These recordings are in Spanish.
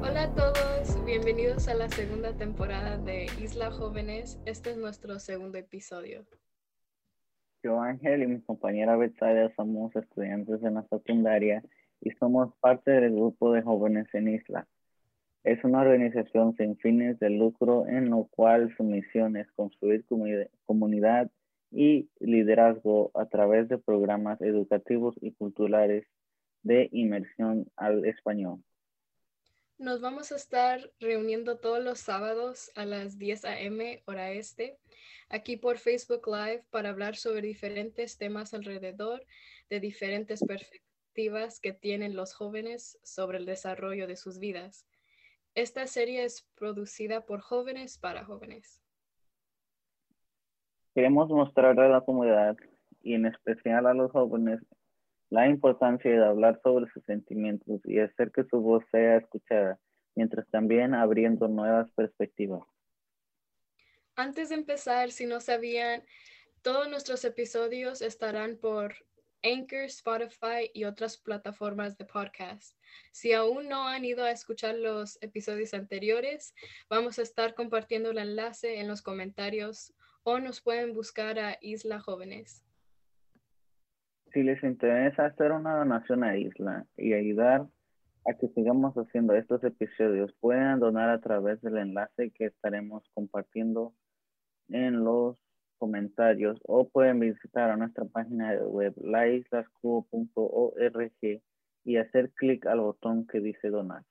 Hola a todos, bienvenidos a la segunda temporada de Isla Jóvenes. Este es nuestro segundo episodio. Yo, Ángel, y mi compañera Betsalia somos estudiantes de la secundaria y somos parte del grupo de jóvenes en Isla. Es una organización sin fines de lucro en lo cual su misión es construir comunidad y liderazgo a través de programas educativos y culturales de inmersión al español. Nos vamos a estar reuniendo todos los sábados a las 10 a.m. hora este, aquí por Facebook Live para hablar sobre diferentes temas alrededor de diferentes perspectivas que tienen los jóvenes sobre el desarrollo de sus vidas. Esta serie es producida por jóvenes para jóvenes. Queremos mostrar a la comunidad y en especial a los jóvenes la importancia de hablar sobre sus sentimientos y hacer que su voz sea escuchada, mientras también abriendo nuevas perspectivas. Antes de empezar, si no sabían, todos nuestros episodios estarán por Anchor, Spotify y otras plataformas de podcast. Si aún no han ido a escuchar los episodios anteriores, vamos a estar compartiendo el enlace en los comentarios o nos pueden buscar a Isla Jóvenes. Si les interesa hacer una donación a Isla y ayudar a que sigamos haciendo estos episodios, pueden donar a través del enlace que estaremos compartiendo en los comentarios o pueden visitar a nuestra página de web laislascu.org y hacer clic al botón que dice donar.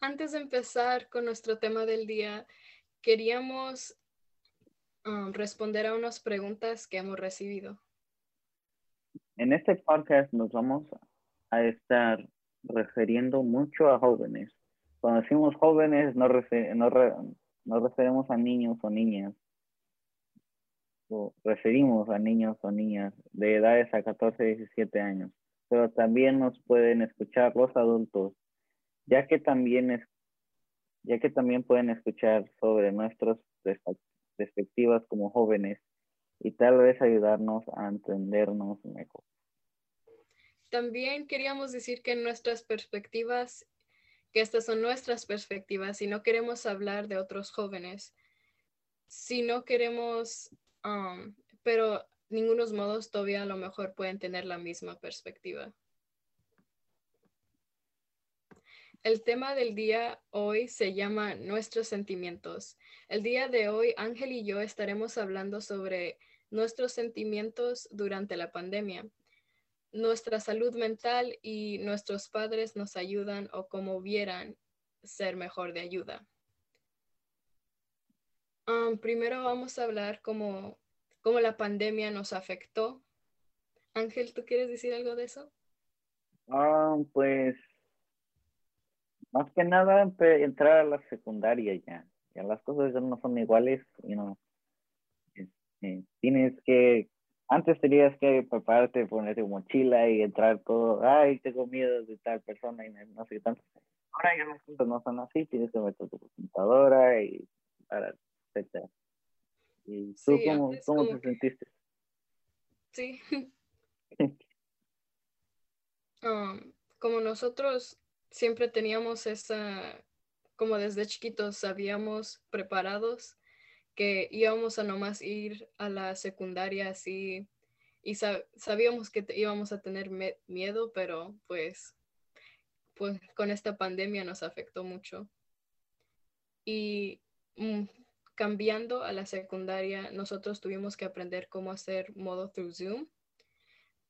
Antes de empezar con nuestro tema del día, queríamos um, responder a unas preguntas que hemos recibido. En este podcast nos vamos a estar refiriendo mucho a jóvenes. Cuando decimos jóvenes, no, referimos a niños o niñas, referimos a niños o niñas de edades a 14 y 17 años, pero también nos pueden escuchar los adultos, ya que también ya que también pueden escuchar sobre nuestras perspectivas como jóvenes y tal vez ayudarnos a entendernos mejor. También queríamos decir que nuestras perspectivas, que estas son nuestras perspectivas y no queremos hablar de otros jóvenes, si no queremos Um, pero ningunos modos todavía a lo mejor pueden tener la misma perspectiva. El tema del día hoy se llama Nuestros sentimientos. El día de hoy, Ángel y yo estaremos hablando sobre nuestros sentimientos durante la pandemia. Nuestra salud mental y nuestros padres nos ayudan o como vieran ser mejor de ayuda. Um, primero vamos a hablar como cómo la pandemia nos afectó. Ángel, ¿tú quieres decir algo de eso? Ah, pues más que nada entrar a la secundaria ya. Ya las cosas ya no son iguales, you know. Este, tienes que antes tenías que prepararte, poner tu mochila y entrar todo, ay, tengo miedo de tal persona y no sé qué tanto. Ahora ya las cosas no son así, tienes que meter tu computadora y para, etcétera. ¿Y tú cómo, cómo te sentiste? Sí. Um, como nosotros siempre teníamos esa, como desde chiquitos sabíamos preparados que íbamos a nomás ir a la secundaria así y sabíamos que íbamos a tener miedo, pero pues, pues con esta pandemia nos afectó mucho. Y mm, cambiando a la secundaria, nosotros tuvimos que aprender cómo hacer modo through Zoom.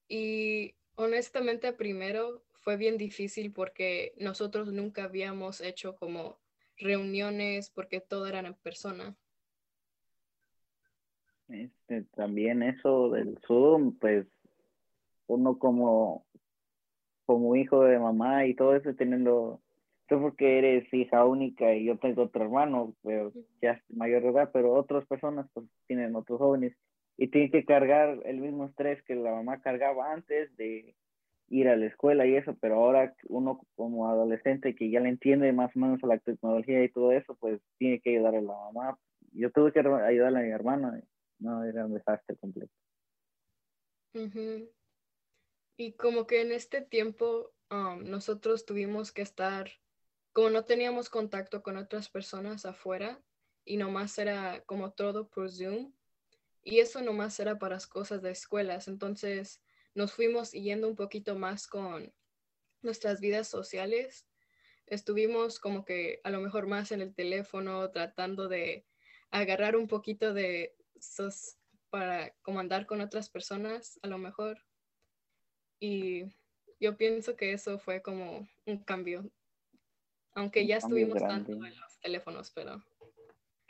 Y honestamente, primero fue bien difícil porque nosotros nunca habíamos hecho como reuniones porque todo era en persona. Este, también eso del Zoom, pues uno como, como hijo de mamá y todo eso teniendo tú porque eres hija única y yo tengo otro hermano, pero ya es mayor de edad, pero otras personas pues tienen otros jóvenes y tienen que cargar el mismo estrés que la mamá cargaba antes de ir a la escuela y eso, pero ahora uno como adolescente que ya le entiende más o menos a la tecnología y todo eso, pues tiene que ayudar a la mamá. Yo tuve que ayudarle a mi hermana no, era un desastre completo. Y como que en este tiempo um, nosotros tuvimos que estar, como no teníamos contacto con otras personas afuera y nomás era como todo por Zoom, y eso nomás era para las cosas de escuelas, entonces nos fuimos yendo un poquito más con nuestras vidas sociales. Estuvimos como que a lo mejor más en el teléfono tratando de agarrar un poquito de esos para comandar con otras personas, a lo mejor. Y yo pienso que eso fue como un cambio, aunque ya estuvimos tanto en los teléfonos, pero...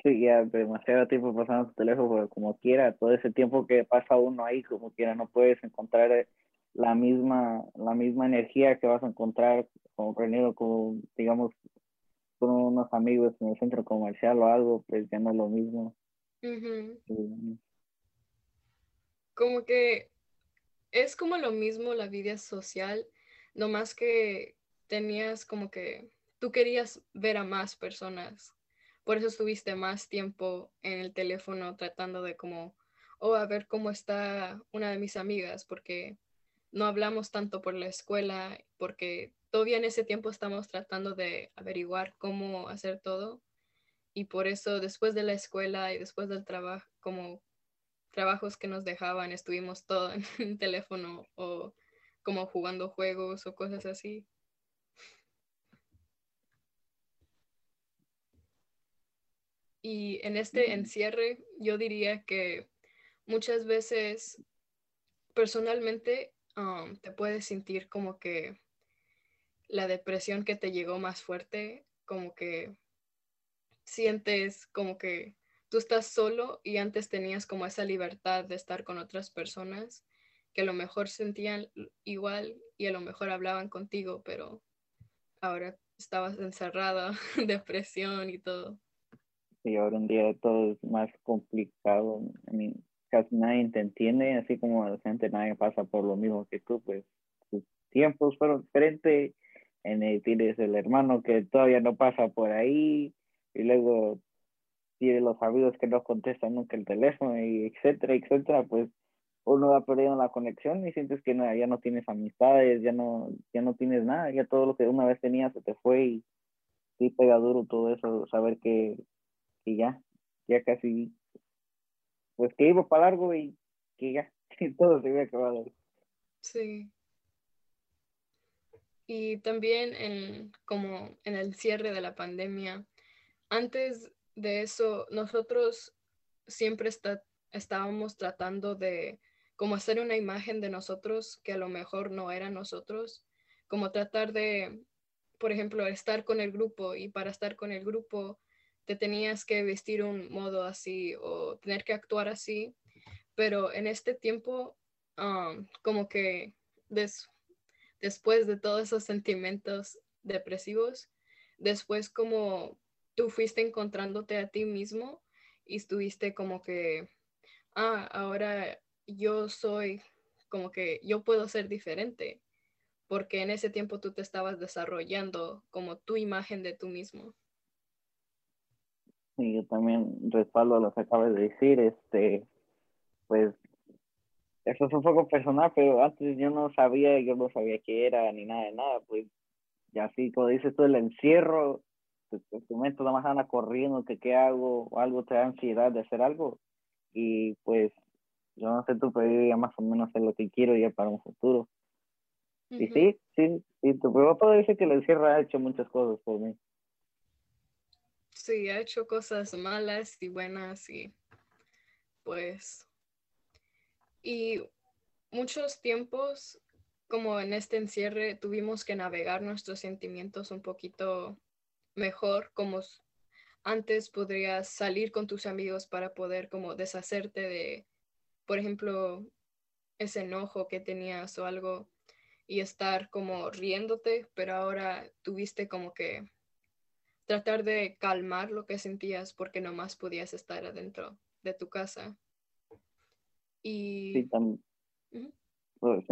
Sí, ya demasiado tiempo pasando tu teléfono, pero como quiera, todo ese tiempo que pasa uno ahí, como quiera, no puedes encontrar eh, la misma, la misma energía que vas a encontrar como reunido con, digamos, con unos amigos en el centro comercial o algo, pues ya no es lo mismo. Como que es como lo mismo la vida social, no más que tenías como que tú querías ver a más personas, por eso estuviste más tiempo en el teléfono tratando de como, oh, a ver cómo está una de mis amigas, porque no hablamos tanto por la escuela, porque todavía en ese tiempo estamos tratando de averiguar cómo hacer todo. Y por eso después de la escuela y después del trabajo, como trabajos que nos dejaban, estuvimos todo en el teléfono o como jugando juegos o cosas así. Y en este encierre, yo diría que muchas veces, personalmente, um, te puedes sentir como que la depresión que te llegó más fuerte, como que sientes como que tú estás solo y antes tenías como esa libertad de estar con otras personas que a lo mejor sentían igual y a lo mejor hablaban contigo, pero ahora estabas encerrada, depresión y todo. Sí, ahora en día todo es más complicado. casi nadie te entiende, así como gente nadie pasa por lo mismo que tú, pues tus tiempos fueron diferentes. En el, tienes el hermano que todavía no pasa por ahí, y luego tiene los amigos que no contestan nunca el teléfono y etcétera, etcétera, pues uno va perdiendo la conexión y sientes que ya no tienes amistades, ya no, ya no tienes nada, ya todo lo que una vez tenías se te fue y sí pega duro todo eso, saber que, que ya, ya casi, pues que iba para largo y que ya, todo se había acabado. Sí. Y también en, como en el cierre de la pandemia, antes de eso, nosotros siempre estábamos tratando de como hacer una imagen de nosotros que a lo mejor no era nosotros, como tratar de, por ejemplo, estar con el grupo y para estar con el grupo te tenías que vestir un modo así o tener que actuar así, pero en este tiempo, um, como que después de todos esos sentimientos depresivos, después como tú fuiste encontrándote a ti mismo y estuviste como que, ah, ahora yo soy como que yo puedo ser diferente, porque en ese tiempo tú te estabas desarrollando como tu imagen de tú mismo. Sí, yo también respaldo lo que acabas de decir, este, pues, eso es un poco personal, pero antes yo no sabía, yo no sabía qué era ni nada de nada, pues, ya así como dices tú, el encierro, tu, tu mente nada más anda corriendo, que qué hago, o algo te da ansiedad de hacer algo, y pues yo no sé tú, pero yo ya más o menos sé lo que quiero ya para un futuro. Y sí, sí, sí, tu papá dice que el encierro ha hecho muchas cosas por mí. Sí, ha hecho cosas malas y buenas y pues y muchos tiempos como en este encierre tuvimos que navegar nuestros sentimientos un poquito mejor como antes podrías salir con tus amigos para poder como deshacerte de por ejemplo, ese enojo que tenías o algo y estar como riéndote, pero ahora tuviste como que tratar de calmar lo que sentías porque nomás podías estar adentro de tu casa. Y... Sí, también. Puedes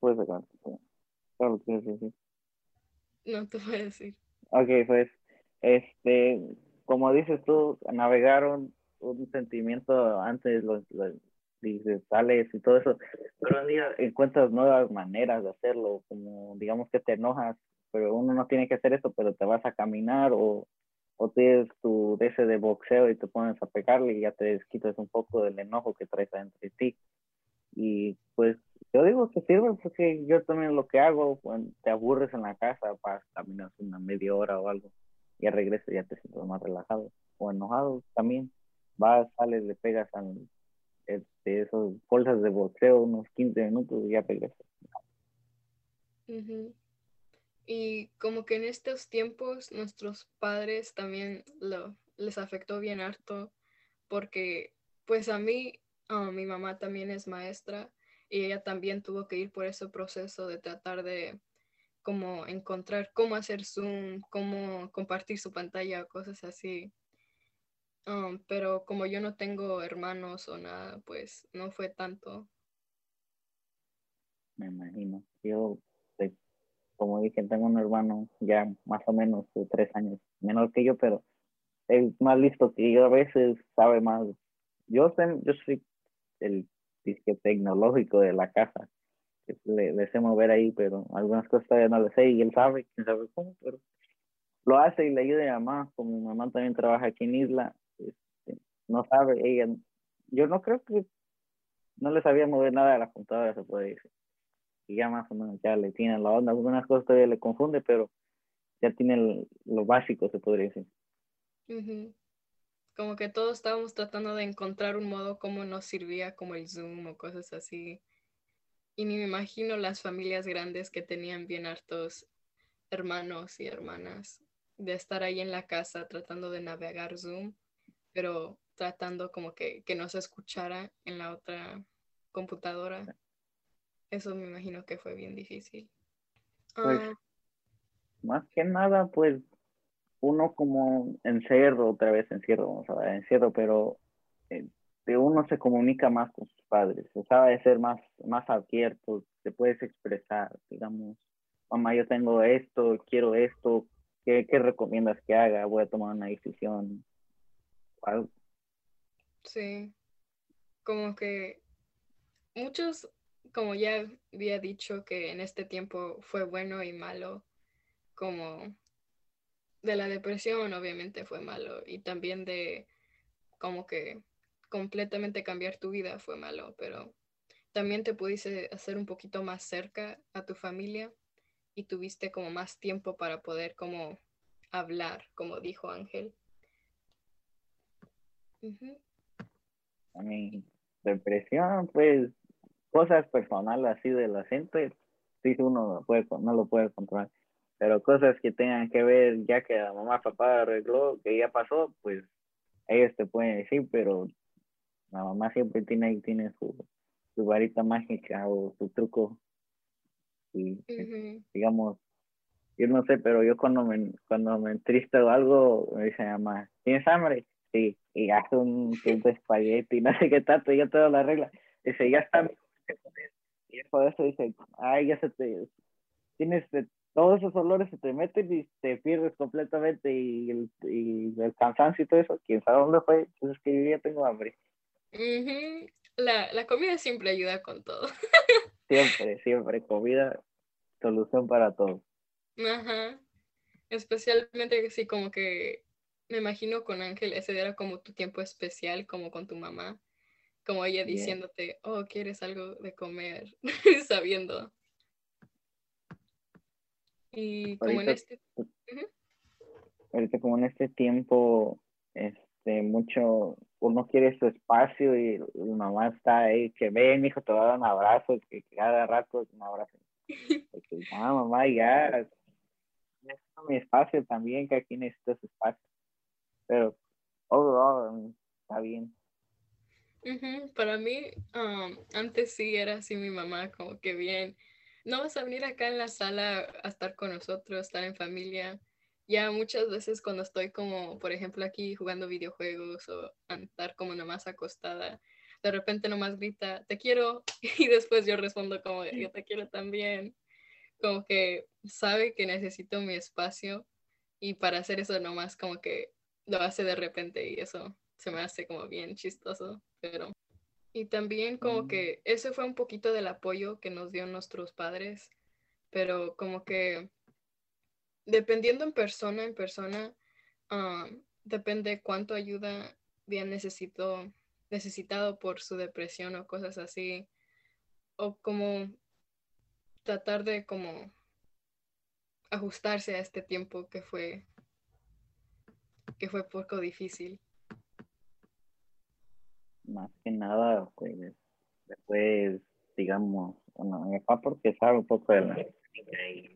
Puedes acabar. Claro, decir. No te voy a decir. Ok, pues, este, como dices tú, navegaron un sentimiento antes, los, dices, sales y todo eso, pero un día encuentras nuevas maneras de hacerlo, como digamos que te enojas, pero uno no tiene que hacer eso, pero te vas a caminar o, o tienes tu ese de boxeo y te pones a pegarle y ya te desquitas un poco del enojo que traes entre ti. Y pues yo digo que sirve porque yo también lo que hago, cuando te aburres en la casa, vas caminar una media hora o algo, y ya regresas y ya te sientes más relajado o enojado también. Vas, sales, le pegas a este, esos bolsas de boxeo unos 15 minutos y ya regresas. Y como que en estos tiempos nuestros padres también lo, les afectó bien harto porque pues a mí, mi mamá también es maestra y ella también tuvo que ir por ese proceso de tratar de como encontrar cómo hacer Zoom, cómo compartir su pantalla, cosas así. Um, pero como yo no tengo hermanos o nada, pues no fue tanto. Me imagino. Yo, como dije, tengo un hermano ya más o menos de tres años menor que yo, pero es más listo que yo a veces, sabe más. Yo, yo soy el disque tecnológico de la casa. Le, le, sé mover ahí, pero algunas cosas todavía no le sé y él sabe, quién sabe cómo, pero lo hace y le ayuda a mamá. Como mi mamá también trabaja aquí en Isla, este, no sabe, ella, yo no creo que no le sabía mover nada de la computadora, se puede decir. Y ya más o menos ya le tiene la onda, algunas cosas todavía le confunde, pero ya tiene lo básico, se podría decir. Como que todos estábamos tratando de encontrar un modo como nos servía, como el Zoom o cosas así. Y ni me imagino las familias grandes que tenían bien hartos hermanos y hermanas de estar ahí en la casa tratando de navegar Zoom, pero tratando como que, que no se escuchara en la otra computadora. Eso me imagino que fue bien difícil. Pues, ah. más que nada, pues uno como encierro, otra vez encierro, vamos a ver, encierro, pero eh, uno se comunica más con sus padres, se sabe ser más, más abierto, te puedes expresar, digamos, mamá, yo tengo esto, quiero esto, ¿qué, qué recomiendas que haga? Voy a tomar una decisión. Sí, como que muchos, como ya había dicho, que en este tiempo fue bueno y malo, como de la depresión obviamente fue malo y también de como que completamente cambiar tu vida fue malo, pero también te pudiste hacer un poquito más cerca a tu familia y tuviste como más tiempo para poder como hablar, como dijo Ángel. A mi depresión, pues cosas personales así de la gente, sí uno puede, no lo puede controlar pero cosas que tengan que ver, ya que la mamá, papá arregló, que ya pasó, pues ellos te pueden decir, pero la mamá siempre tiene, tiene su, su varita mágica o su truco. Y digamos, yo no sé, pero yo cuando me, cuando me entristo o algo, me dice mamá, ¿tienes hambre? Sí, y hace un tiempo espagueti, no sé qué tanto, yo todo la regla. Dice, ya está. Y por eso dice, ay, ya se te, tienes, todos esos olores se te meten y te pierdes completamente y el, y el cansancio y todo eso, quién sabe dónde fue, entonces es que yo ya tengo hambre. la, la comida siempre ayuda con todo. siempre, siempre, comida, solución para todo. Ajá. Especialmente si como que me imagino con Ángel, ese era como tu tiempo especial, como con tu mamá, como ella diciéndote, oh, ¿quieres algo de comer? Sabiendo y como en este... Ahorita como en este tiempo, este, mucho, uno quiere su espacio y mi mamá está ahí, que ven, hijo, te va a dar un abrazo, que cada rato un abrazo. ah, mamá, ya, necesito mi espacio también, que aquí necesito su espacio. Pero, overall, está bien. Para mí, um, antes sí era así mi mamá, como que bien, no vas a venir acá en la sala a estar con nosotros, estar en familia. Ya muchas veces cuando estoy como, por ejemplo, aquí jugando videojuegos o estar como nomás acostada, de repente nomás grita, te quiero, y después yo respondo como, yo te quiero también. Como que sabe que necesito mi espacio y para hacer eso nomás como que lo hace de repente y eso se me hace como bien chistoso, pero... Y también como Mm. que ese fue un poquito del apoyo que nos dio nuestros padres, pero como que dependiendo en persona, en persona, ah, depende cuánto ayuda bien necesitó, necesitado por su depresión o cosas así, o como tratar de como ajustarse a este tiempo que fue que fue poco difícil. Más que nada, pues, después, digamos, bueno, mi papá porque sabe un poco de la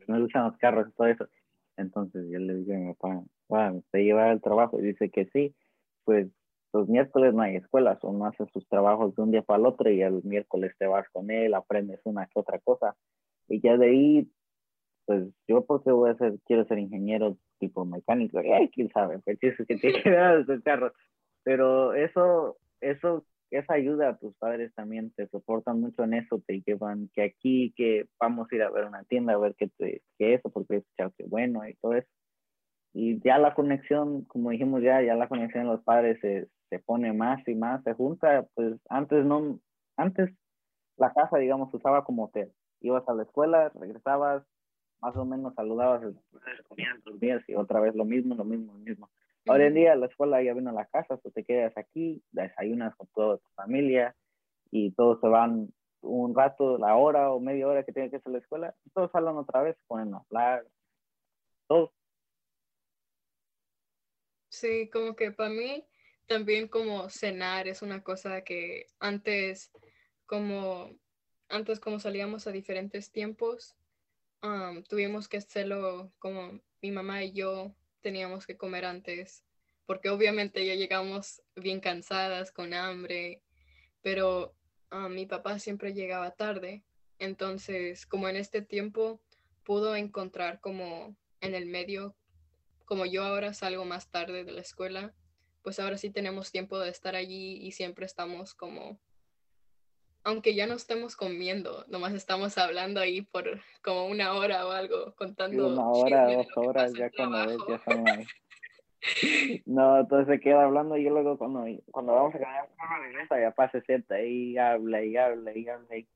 me gustan los carros y todo eso. Entonces yo le digo a mi papá, "Papá, ¿te lleva al trabajo? Y dice que sí, pues los miércoles no hay escuela, o no haces tus trabajos de un día para el otro y el miércoles te vas con él, aprendes una que otra cosa. Y ya de ahí, pues yo porque voy a ser, quiero ser ingeniero tipo mecánico, ay, quién sabe, pues eso que te quedas el carro. Pero eso, eso, esa ayuda a tus padres también te soportan mucho en eso, te llevan que aquí, que vamos a ir a ver una tienda, a ver qué, te, qué eso, porque es que bueno y todo eso. Y ya la conexión, como dijimos ya, ya la conexión de los padres se, se pone más y más, se junta, pues antes no, antes la casa, digamos, usaba como hotel. Ibas a la escuela, regresabas, más o menos saludabas, comías, dormías y otra vez lo mismo, lo mismo, lo mismo. Ahora en día la escuela ya vino a la casa, pues te quedas aquí, desayunas con toda tu familia y todos se van un rato, la hora o media hora que tienen que a la escuela, todos salen otra vez, ponen a hablar, todos. Sí, como que para mí también como cenar es una cosa que antes como antes como salíamos a diferentes tiempos, um, tuvimos que hacerlo como mi mamá y yo teníamos que comer antes, porque obviamente ya llegamos bien cansadas, con hambre, pero uh, mi papá siempre llegaba tarde, entonces como en este tiempo pudo encontrar como en el medio, como yo ahora salgo más tarde de la escuela, pues ahora sí tenemos tiempo de estar allí y siempre estamos como aunque ya no estemos comiendo, nomás estamos hablando ahí por como una hora o algo, contando. Una hora, dos horas, ya cuando ves, ya son las... No, entonces se queda hablando y yo luego cuando, cuando vamos a ganar regresa, ya pasa, se sienta y habla y habla y habla y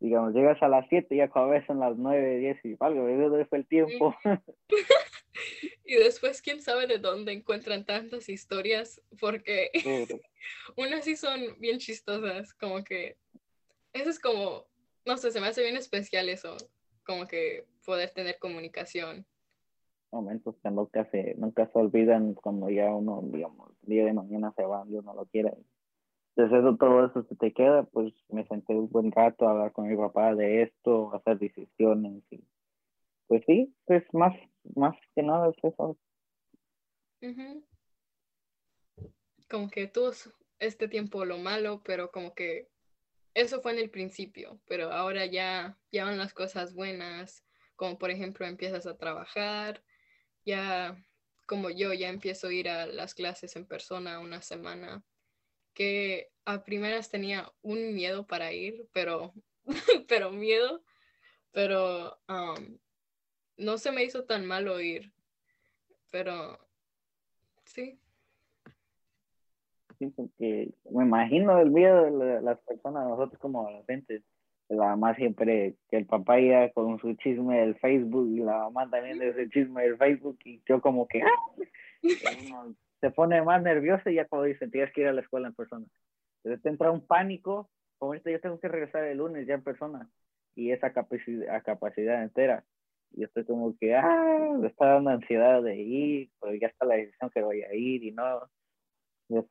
digamos, llegas a las 7 y ves son las 9, 10 y algo, ¿dónde fue el tiempo? y después quién sabe de dónde encuentran tantas historias, porque unas sí son bien chistosas, como que eso es como, no sé, se me hace bien especial eso, como que poder tener comunicación. Momentos que nunca se, nunca se olvidan cuando ya uno, digamos, día de mañana se va y uno lo quiere. Entonces eso, todo eso se te queda, pues me senté un buen rato a hablar con mi papá de esto, hacer decisiones y pues sí, pues más, más que nada es eso. Uh -huh. Como que tuvo este tiempo lo malo, pero como que eso fue en el principio, pero ahora ya, ya van las cosas buenas, como por ejemplo empiezas a trabajar, ya como yo ya empiezo a ir a las clases en persona una semana, que a primeras tenía un miedo para ir, pero, pero miedo, pero um, no se me hizo tan malo ir, pero sí. Sí, porque me imagino el miedo de las personas, nosotros como adolescentes, la mamá siempre, que el papá iba con su chisme del Facebook y la mamá también de ese chisme del Facebook y yo como que ¡ah! se pone más nervioso y ya como dicen, tienes que ir a la escuela en persona. Entonces te entra un pánico, como esto yo tengo que regresar el lunes ya en persona y esa capacidad, capacidad entera. Y estoy como que, ah, me está dando ansiedad de ir, pero ya está la decisión que voy a ir y no. Pues,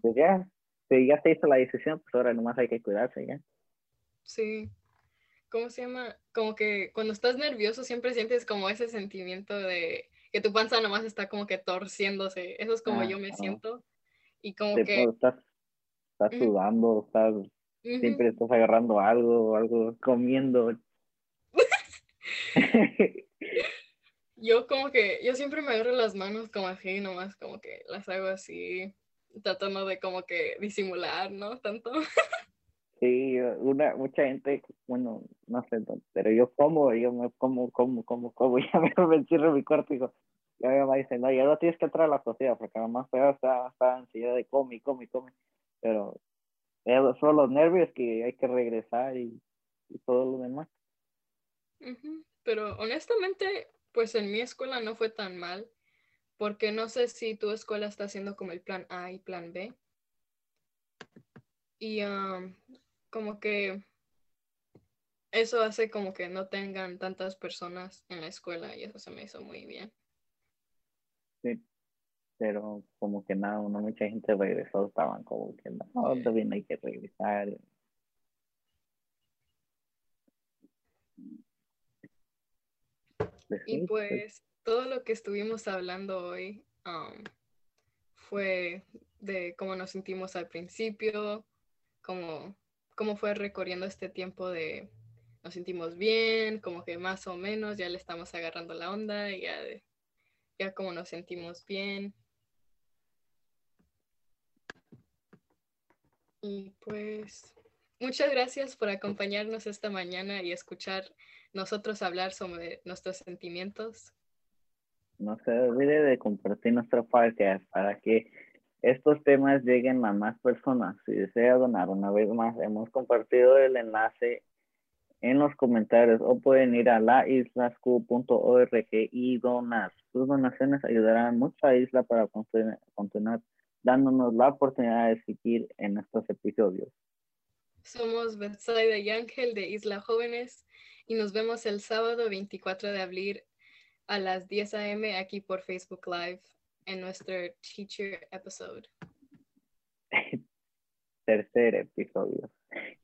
pues ya, si ya se hizo la decisión, pues ahora nomás hay que cuidarse ya. Sí. ¿Cómo se llama? Como que cuando estás nervioso siempre sientes como ese sentimiento de que tu panza nomás está como que torciéndose. Eso es como ah, yo me ah. siento. Y como que... Estás, estás sudando, estás, uh -huh. siempre estás agarrando algo, algo, comiendo. yo como que, yo siempre me agarro las manos como así, nomás como que las hago así, tratando de como que disimular, ¿no? Tanto. Sí, una, mucha gente, bueno, no sé, pero yo como, yo me como, como, como, como, ya me, me mi cuarto y digo, ya me dicen, no, ya no tienes que entrar a la sociedad, porque además pero está, está ansiedad de come, come, come, pero son los nervios que hay que regresar y, todo lo demás. Pero honestamente, pues en mi escuela no fue tan mal, porque no sé si tu escuela está haciendo como el plan A y plan B. Y como que eso hace como que no tengan tantas personas en la escuela y eso se me hizo muy bien. Sí, pero como que nada, no mucha gente regresó, estaban como que no, también hay que regresar. Pues y pues, pues todo lo que estuvimos hablando hoy um, fue de cómo nos sentimos al principio, cómo, cómo fue recorriendo este tiempo de nos sentimos bien, como que más o menos ya le estamos agarrando la onda y ya, ya como nos sentimos bien. Y pues muchas gracias por acompañarnos esta mañana y escuchar nosotros hablar sobre nuestros sentimientos. No se olvide de compartir nuestro podcast para que estos temas lleguen a más personas. Si desea donar una vez más, hemos compartido el enlace en los comentarios o pueden ir a laislasq.org y donar. Sus donaciones ayudarán mucho a Isla para continuar dándonos la oportunidad de seguir en estos episodios. Somos Betsaida y Ángel de Isla Jóvenes y nos vemos el sábado 24 de abril a las 10 a.m. aquí por Facebook Live en nuestro Teacher Episode. Tercer episodio.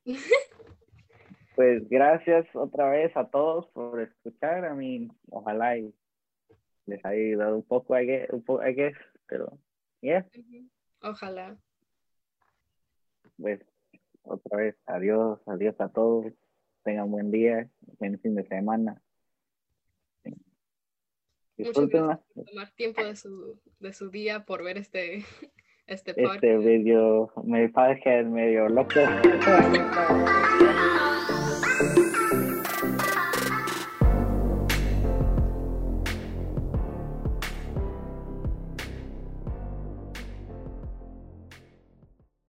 pues gracias otra vez a todos por escuchar. A mí, ojalá y les haya ayudado un poco, I guess, un poco, I guess pero yeah. Ojalá. Pues otra vez, adiós, adiós a todos. Tengan buen día, buen fin de semana. Muchas gracias por tomar tiempo de su, de su día por ver este, este Este video me parece medio loco.